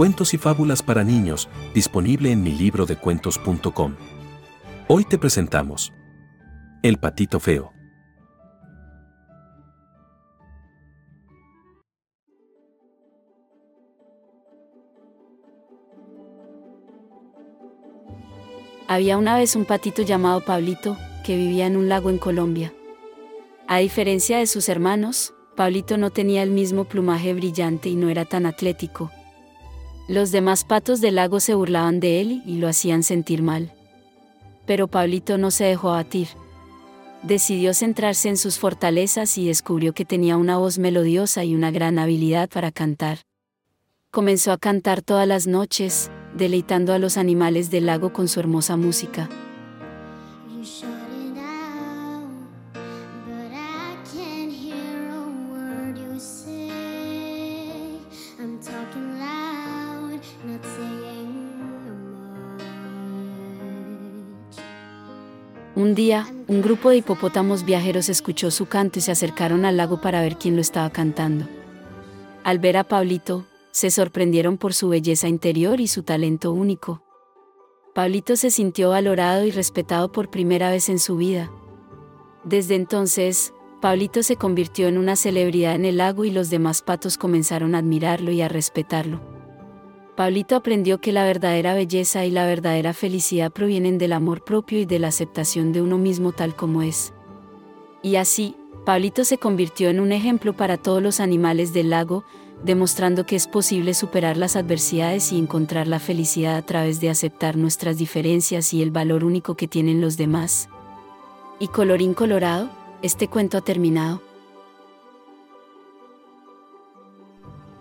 Cuentos y fábulas para niños, disponible en mi libro de cuentos.com. Hoy te presentamos El patito feo. Había una vez un patito llamado Pablito que vivía en un lago en Colombia. A diferencia de sus hermanos, Pablito no tenía el mismo plumaje brillante y no era tan atlético. Los demás patos del lago se burlaban de él y lo hacían sentir mal. Pero Pablito no se dejó abatir. Decidió centrarse en sus fortalezas y descubrió que tenía una voz melodiosa y una gran habilidad para cantar. Comenzó a cantar todas las noches, deleitando a los animales del lago con su hermosa música. Un día, un grupo de hipopótamos viajeros escuchó su canto y se acercaron al lago para ver quién lo estaba cantando. Al ver a Pablito, se sorprendieron por su belleza interior y su talento único. Pablito se sintió valorado y respetado por primera vez en su vida. Desde entonces, Pablito se convirtió en una celebridad en el lago y los demás patos comenzaron a admirarlo y a respetarlo. Pablito aprendió que la verdadera belleza y la verdadera felicidad provienen del amor propio y de la aceptación de uno mismo tal como es. Y así, Pablito se convirtió en un ejemplo para todos los animales del lago, demostrando que es posible superar las adversidades y encontrar la felicidad a través de aceptar nuestras diferencias y el valor único que tienen los demás. Y colorín colorado, este cuento ha terminado.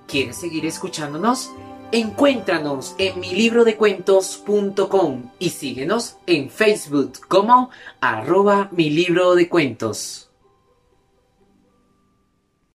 ¿Quieres seguir escuchándonos? Encuéntranos en mi libro de cuentos.com y síguenos en Facebook como arroba mi libro de cuentos.